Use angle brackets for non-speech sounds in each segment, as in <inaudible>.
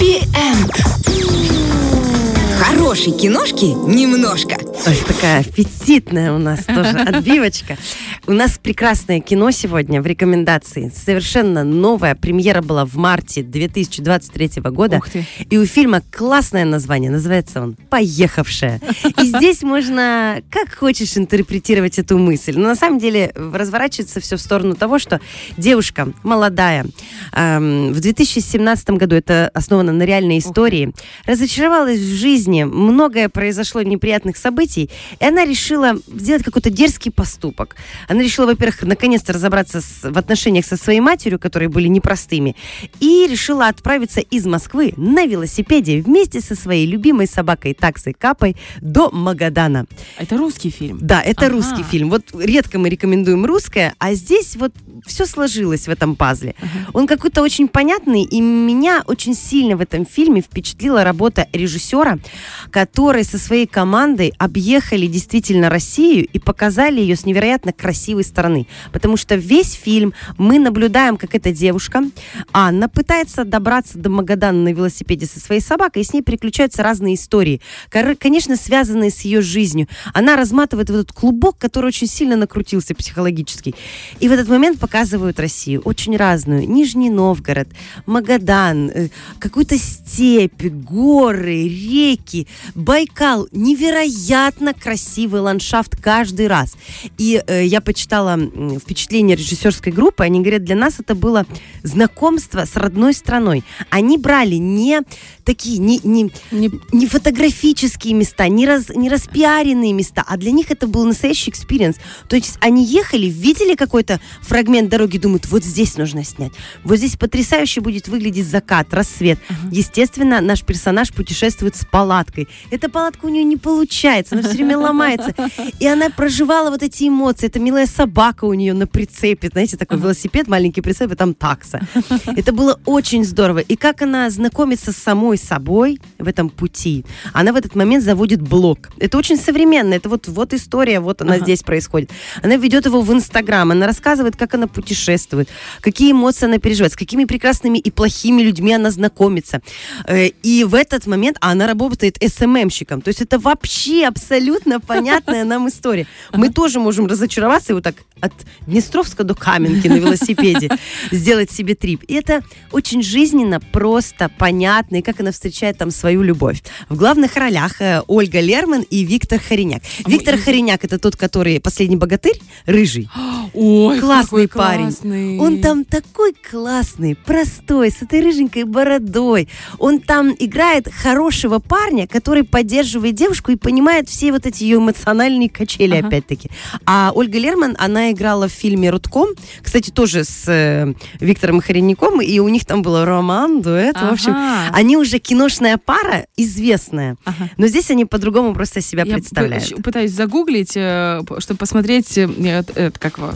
Хэппи-энд. Хорошей киношки немножко. Ой, такая аппетитная у нас тоже <laughs> отбивочка. У нас прекрасное кино сегодня в рекомендации. Совершенно новая премьера была в марте 2023 года. И у фильма классное название. Называется он «Поехавшая». И <laughs> здесь можно как хочешь интерпретировать эту мысль. Но на самом деле разворачивается все в сторону того, что девушка молодая эм, в 2017 году, это основано на реальной истории, разочаровалась в жизни, многое произошло неприятных событий, и она решила сделать какой-то дерзкий поступок. Она решила, во-первых, наконец-то разобраться с- в отношениях со своей матерью, которые были непростыми, и решила отправиться из Москвы на велосипеде вместе со своей любимой собакой таксой Капой до Магадана. Это русский фильм. Да, это Ага. русский фильм. Вот редко мы рекомендуем русское, а здесь вот все сложилось в этом пазле. Он какой-то очень понятный, и меня очень сильно в этом фильме впечатлила работа режиссера, который со своей командой объехали действительно Россию и показали ее с невероятно красивой стороны. Потому что весь фильм мы наблюдаем, как эта девушка, Анна, пытается добраться до Магадана на велосипеде со своей собакой, и с ней переключаются разные истории, конечно, связанные с ее жизнью. Она разматывает вот этот клубок, который очень сильно накрутился психологически. И в этот момент показывают Россию, очень разную. Нижний Новгород, Магадан, э, какую-то степь, горы, реки, Байкал. Невероятно красивый ландшафт каждый раз. И э, я почитала впечатление режиссерской группы. Они говорят, для нас это было знакомство с родной страной. Они брали не такие, не, не, Не- не фотографические места, не, раз, не распиаренные места, а для них это был настоящий experience. То есть они ехали, видели какой-то фрагмент дороги, думают, вот здесь нужно снять. Вот здесь потрясающе будет выглядеть закат, рассвет. Естественно, наш персонаж путешествует с палаткой. Эта палатка у нее не получается, она все время ломается. И она проживала вот эти эмоции. Это милая собака у нее на прицепе, знаете, такой велосипед, маленький прицеп, и там такса. Это было очень здорово. И как она знакомится с самой собой в этом пути. Она в этот момент заводит блог. Это очень современно. Это вот, вот история, вот она Ага. здесь происходит. Она ведет его в Инстаграм. Она рассказывает, как она путешествует, какие эмоции она переживает, с какими прекрасными и плохими людьми она знакомится. Э, И в этот момент она работает СММщиком. То есть это вообще абсолютно понятная нам история. Мы тоже можем разочароваться и вот так от Днестровска до Каменки на велосипеде сделать себе трип. И это очень жизненно, просто, понятно, и как она встречает там свою любовь. В главных ролях э, Ольга Лерман и Виктор Хариняк. А Виктор Хариняк это тот, который последний богатырь, рыжий. <gasps> Ой, классный парень. классный. Он там такой классный, простой, с этой рыженькой бородой. Он там играет хорошего парня, который поддерживает девушку и понимает все вот эти ее эмоциональные качели, Ага. опять-таки. А Ольга Лерман, она играла в фильме «Рудком», кстати, тоже с э, Виктором Хоренником, и у них там был роман, дуэт, в общем. Ага. Они уже киношная пара, известная. Ага. Но здесь они по-другому просто себя Я представляют. п- пытаюсь загуглить, э, чтобы посмотреть, э, это как, его-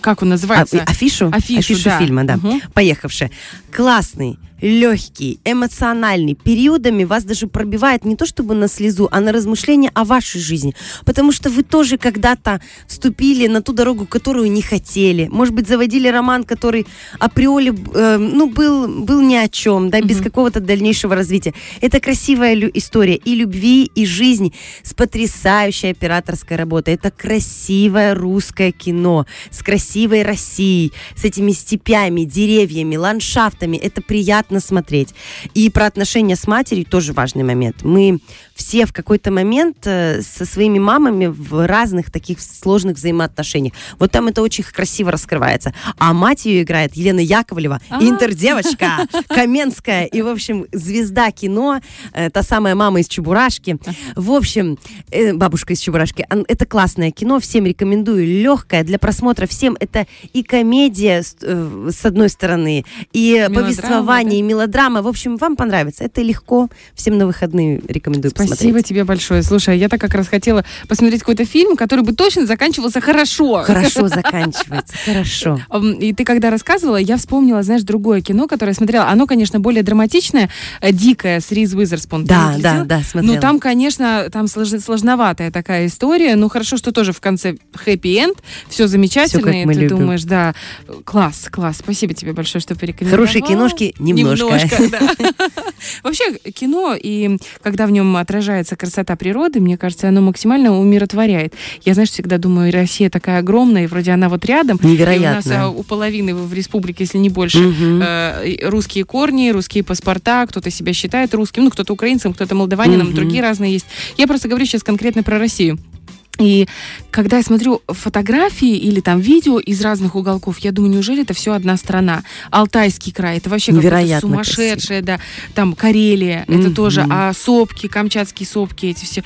как он А, называется. и афишу? Афишу, да. фильма, да. Мгм. Поехавшая. Классный, легкий, эмоциональный. Периодами вас даже пробивает не то чтобы на слезу, а на размышления о вашей жизни. Потому что вы тоже когда-то вступили на ту дорогу, которую не хотели. Может быть, заводили роман, который априори э, ну, был, был ни о чем, да, без Мгм. какого-то дальнейшего развития. Это красивая история и любви, и жизни с потрясающей операторской работой. Это красивое русское кино с красивой Россией, с этими степями, деревьями, ландшафтами. Это приятно смотреть. И про отношения с матерью тоже важный момент. Мы все в какой-то момент э, со своими мамами в разных таких сложных взаимоотношениях. Вот там это очень красиво раскрывается. А мать ее играет Елена Яковлева, А. интердевочка, <laughs> Каменская. И, в общем, звезда кино, э, та самая мама из Чебурашки. В общем, э, бабушка из Чебурашки. Это классное кино, всем рекомендую. Легкое для просмотра всем. Это и комедия, с одной стороны, и повествование, и мелодрама. В общем, вам понравится. Это легко. Всем на выходные рекомендую Спасибо посмотреть. тебе большое. Слушай, Я так как раз хотела посмотреть какой-то фильм, который бы точно заканчивался хорошо. Хорошо заканчивается, <laughs> хорошо. И ты когда рассказывала, я вспомнила, знаешь, другое кино, которое я смотрела. Оно, конечно, более драматичное, э, «Дикое» с Риз Уизерспун. Да, не да, да, смотрела. Ну, там, конечно, там слож- сложноватая такая история. Ну, хорошо, что тоже в конце хэппи-энд. Все замечательно. Всё, как мы ты любим. думаешь, да, класс, класс. Спасибо тебе большое, что порекомендовала. Хорошие киношки немножко. Немножко, да. <laughs> Вообще, кино, и когда в нем отражается красота природы, мне кажется, оно максимально умиротворяет. Я, знаешь, всегда думаю, Россия такая огромная, и вроде она вот рядом. И у нас Невероятно. а, у половины в республике, если не больше, Мгм. э, русские корни, русские паспорта, кто-то себя считает русским, ну, кто-то украинцем, кто-то молдаванином, Мгм. другие разные есть. Я просто говорю сейчас конкретно про Россию. И когда я смотрю фотографии или там видео из разных уголков, я думаю, неужели это все одна страна? Алтайский край, это вообще какое-то Невероятно сумасшедшее, да. Там Карелия, это Мгм. тоже, а сопки, камчатские сопки, эти все.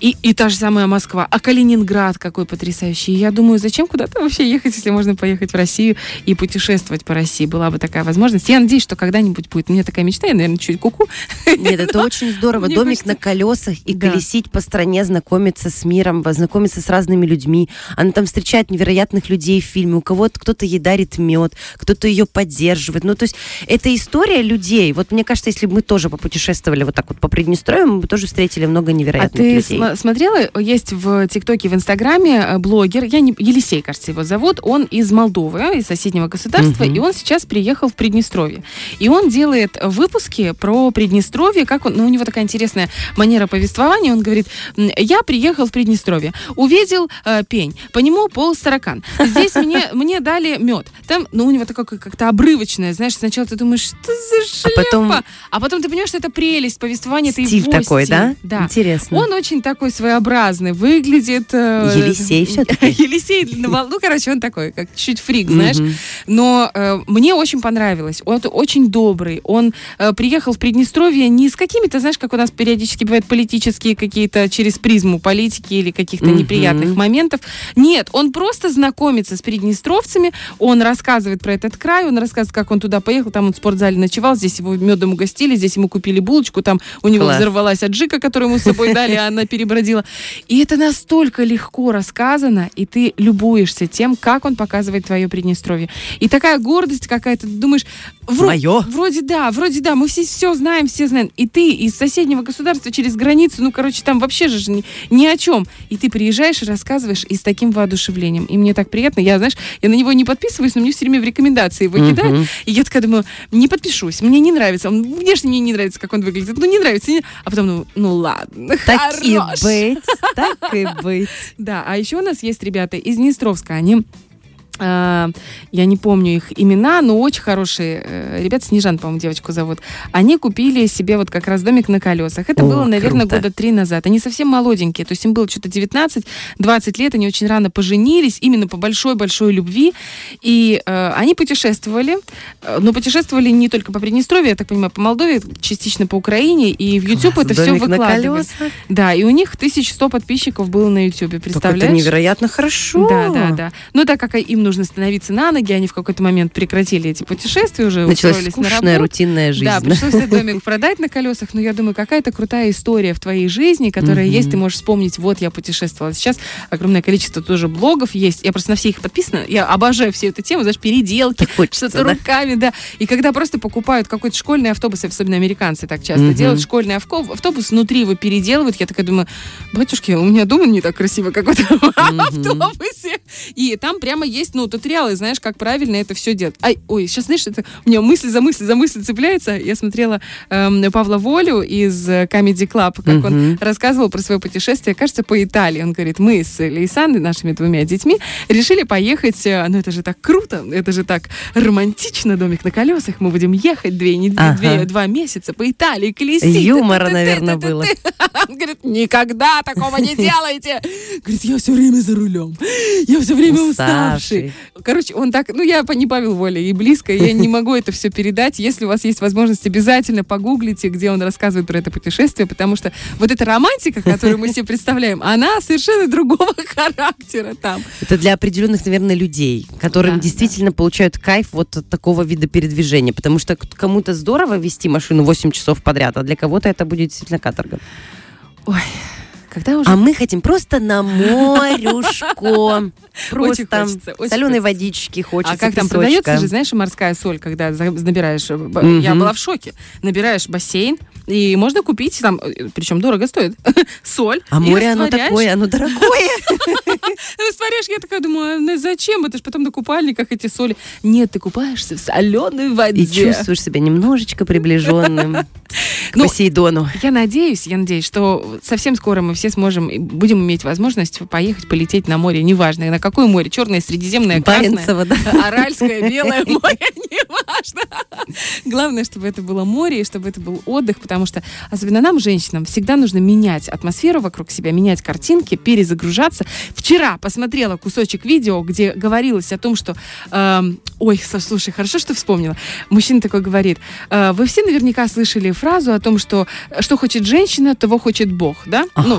И, и та же самая Москва. А Калининград какой потрясающий. Я думаю, зачем куда-то вообще ехать, если можно поехать в Россию и путешествовать по России? Была бы такая возможность. Я надеюсь, что когда-нибудь будет. У меня такая мечта, я, наверное, чуть куку. Нет, это очень здорово. <laughs> Домик на колесах и колесить по стране, знакомиться с миром, знакомиться с разными людьми. Она там встречает невероятных людей в фильме. У кого-то кто-то ей дарит мед, кто-то ее поддерживает. Ну, то есть это история людей. Вот мне кажется, если бы мы тоже попутешествовали вот так вот по Приднестровью, мы бы тоже встретили много А невероятных ты людей. см- смотрела, есть в ТикТоке, в Инстаграме э, блогер, я не, Елисей, кажется, его зовут, он из Молдовы, из соседнего государства, Мгм. и он сейчас приехал в Приднестровье. И он делает выпуски про Приднестровье, как он, ну, у него такая интересная манера повествования, он говорит, «М, я приехал в Приднестровье, увидел э, пень, по нему полз таракан, здесь <laughs> мне, мне дали мед, там, ну, у него такое как- как-то обрывочное, знаешь, сначала ты думаешь, что за шляпа? А потом- а потом ты понимаешь, что это прелесть повествования, это Стиль его такой, стиль. да? Да. Интересно. Он очень такой своеобразный, выглядит... э, Елисей всё-таки. <laughs> Елисей, ну, короче, он такой, как чуть фрик, знаешь. Но э, мне очень понравилось. Он очень добрый. Он э, приехал в Приднестровье не с какими-то, знаешь, как у нас периодически бывают политические какие-то через призму политики или каких-то Мгм. неприятных моментов. Нет, он просто знакомится с приднестровцами, он рассказывает про этот край, он рассказывает, как он туда поехал, там он в спортзале ночевал, здесь его медом угостили, здесь ему купили булочку, там у него Класс. взорвалась аджика, которую ему с собой дали, а она перебродила. И это настолько легко рассказано, и ты любуешься тем, как он показывает твое Приднестровье. И такая гордость какая-то, ты думаешь, вро- Моё. вроде да, вроде да, мы все все знаем, все знаем. И ты из соседнего государства через границу, ну, короче, там вообще же ни, ни о чем. И ты приезжаешь и рассказываешь и с таким воодушевлением. И мне так приятно. Я, знаешь, я на него не подписываюсь, но мне все время в рекомендации его Мгм. кидают. И я такая думаю, не подпишусь, мне не нравится. Он внешне мне не нравится, как он выглядит. Ну, не нравится. не- А потом, ну, ну ладно, Так и хорош. быть, так и <laughs> быть. Да, а еще у нас есть ребята из Днестровска. Они я не помню их имена, но очень хорошие э, ребята, Снежан, по-моему, девочку зовут. Они купили себе вот как раз домик на колесах. Это О, было, наверное, круто. года три назад. Они совсем молоденькие, то есть им было что-то 19-20 лет, они очень рано поженились, именно по большой-большой любви. И э, они путешествовали, э, но путешествовали не только по Приднестровью, я так понимаю, по Молдове, частично по Украине, и в YouTube Класс, это все колесах. Да, и у них 1100 подписчиков было на YouTube, Так это представляешь? невероятно хорошо. Да, да, да. Но так как им нужно становиться на ноги, они в какой-то момент прекратили эти путешествия, уже Началась устроились на скучная, работу. рутинная жизнь. Да, пришлось этот <laughs> домик продать на колесах, но я думаю, какая-то крутая история в твоей жизни, которая есть, ты можешь вспомнить, вот я путешествовала. Сейчас огромное количество тоже блогов есть, я просто на все их подписана, я обожаю всю эту тему, знаешь, переделки, что-то руками, да. И когда просто покупают какой-то школьный автобус, особенно американцы так часто делают, школьный автобус, внутри его переделывают, я такая думаю, батюшки, у меня дома не так красиво, как в этом автобусе. И там прямо есть, ну, туториалы, знаешь, как правильно это все делать. Ай, ой, сейчас, знаешь, это у меня мысль за мысль за мысль цепляется. Я смотрела эм, Павла Волю из э, Comedy Club, как он Мгм. рассказывал про свое путешествие, кажется, по Италии. Он говорит, мы с Лейсандой, нашими двумя детьми, решили поехать, э, ну это же так круто, это же так романтично, домик на колесах, мы будем ехать две недели, Ага. две, два месяца по Италии, колесить. Юмора, наверное, было. <laughs> Он говорит, никогда такого не делайте. Говорит, я все время за рулем, я все время уставший. Уставший. Короче, он так, ну я не Павел Воля и близко, я не могу это все передать. Если у вас есть возможность, обязательно погуглите, где он рассказывает про это путешествие, потому что вот эта романтика, которую мы себе представляем, она совершенно другого <laughs> характера там. Это для определенных, наверное, людей, которым Да, действительно получают кайф вот от такого вида передвижения. Потому что кому-то здорово вести машину 8 часов подряд, а для кого-то это будет действительно каторга. Когда уже... А мы хотим просто на морюшко. <laughs> Просто соленой водички хочется, а как там продается же, знаешь, морская соль, когда набираешь... э. Я была в шоке. Набираешь бассейн, и можно купить там, э, причем дорого стоит, <laughs> соль. А море, оно такое, оно дорогое. <laughs> Растворяешь, я такая думаю, а на- зачем? Это же потом на купальниках эти соли. Нет, ты купаешься в соленой воде. И чувствуешь себя немножечко приближенным к Ну, Посейдону. Я надеюсь, я надеюсь, что совсем скоро мы все сможем, и будем иметь возможность поехать, полететь на море, неважно, на какое море, черное, средиземное, красное, Баренцево, да. аральское, белое <laughs> море, <laughs> неважно. Главное, чтобы это было море, и чтобы это был отдых, потому что, особенно нам, женщинам, всегда нужно менять атмосферу вокруг себя, менять картинки, перезагружаться. Вчера посмотрела кусочек видео, где говорилось о том, что... эм, ой, слушай, хорошо, что вспомнила. Мужчина такой говорит, «Э, вы все наверняка слышали фразу о том, что э, что хочет женщина, того хочет Бог, да? Ну,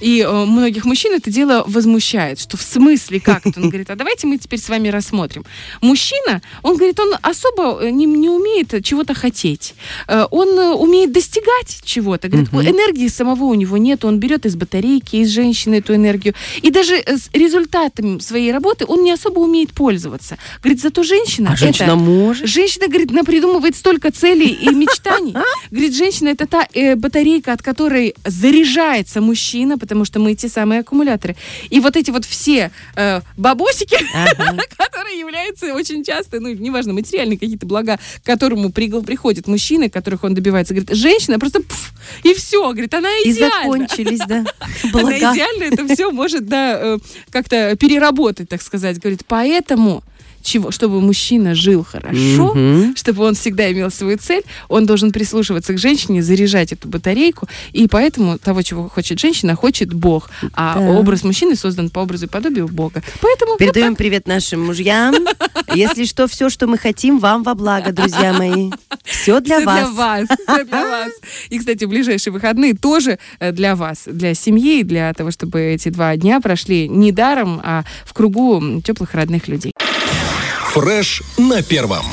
И э, многих мужчин это дело возмущает, что в смысле как это? Он говорит, а давайте мы теперь с вами рассмотрим. Мужчина, он говорит, он особо э, не, не умеет чего-то хотеть. Э, Он э, умеет достигать чего-то. Говорит, Мгм. энергии самого у него нет, он берет из батарейки, из женщины эту энергию. И даже с результатом своей работы он не особо умеет пользоваться. Говорит, зато женщина... А женщина это- может. Женщина, говорит, она придумывает столько целей и мечтаний. <laughs> Говорит, женщина это та батарейка, от которой заряжается мужчина, потому что мы те самые аккумуляторы. И вот эти вот все э, бабосики, Ага. <laughs> которые являются очень часто, ну, неважно, материальные какие-то блага, к которому пригл- приходят мужчины, которых он добивается. Говорит, женщина просто пф, и все, говорит, она И идеальна. закончились, да. <laughs> Она Блага. идеально это все может, да, э, как-то переработать, так сказать. Говорит, поэтому, чего, чтобы мужчина жил хорошо, Мгм. чтобы он всегда имел свою цель, он должен прислушиваться к женщине, заряжать эту батарейку, и поэтому того, чего хочет женщина, хочет Бог, а Да. образ мужчины создан по образу и подобию Бога. Поэтому вот Передаем привет нашим мужьям. Если что, все, что мы хотим, вам во благо, друзья мои. Все для вас. для вас. всё для вас. И, кстати, ближайшие выходные тоже э, для вас, для семьи, для того, чтобы эти два дня прошли не даром, а в кругу теплых родных людей. Фреш на первом.